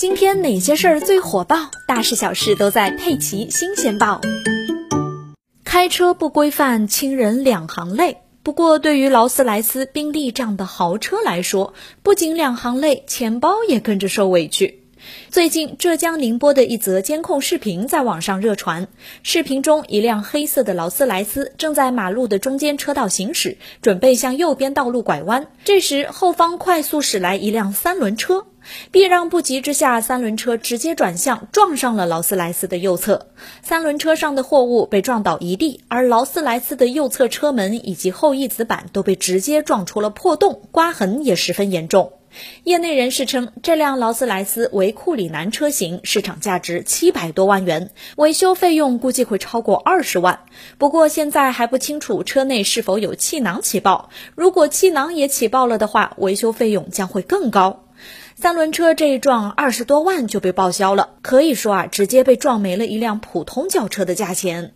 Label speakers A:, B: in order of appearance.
A: 今天哪些事儿最火爆？大事小事都在《佩奇新鲜报》。开车不规范，亲人两行泪。不过，对于劳斯莱斯、宾利这样的豪车来说，不仅两行泪，钱包也跟着受委屈。最近，浙江宁波的一则监控视频在网上热传。视频中，一辆黑色的劳斯莱斯正在马路的中间车道行驶，准备向右边道路拐弯。这时，后方快速驶来一辆三轮车，避让不及之下，三轮车直接转向，撞上了劳斯莱斯的右侧。三轮车上的货物被撞倒一地，而劳斯莱斯的右侧车门以及后翼子板都被直接撞出了破洞，刮痕也十分严重。业内人士称，这辆劳斯莱斯为库里南车型，市场价值七百多万元，维修费用估计会超过二十万。不过现在还不清楚车内是否有气囊起爆，如果气囊也起爆了的话，维修费用将会更高。三轮车这一撞，二十多万就被报销了，可以说啊，直接被撞没了一辆普通轿车的价钱。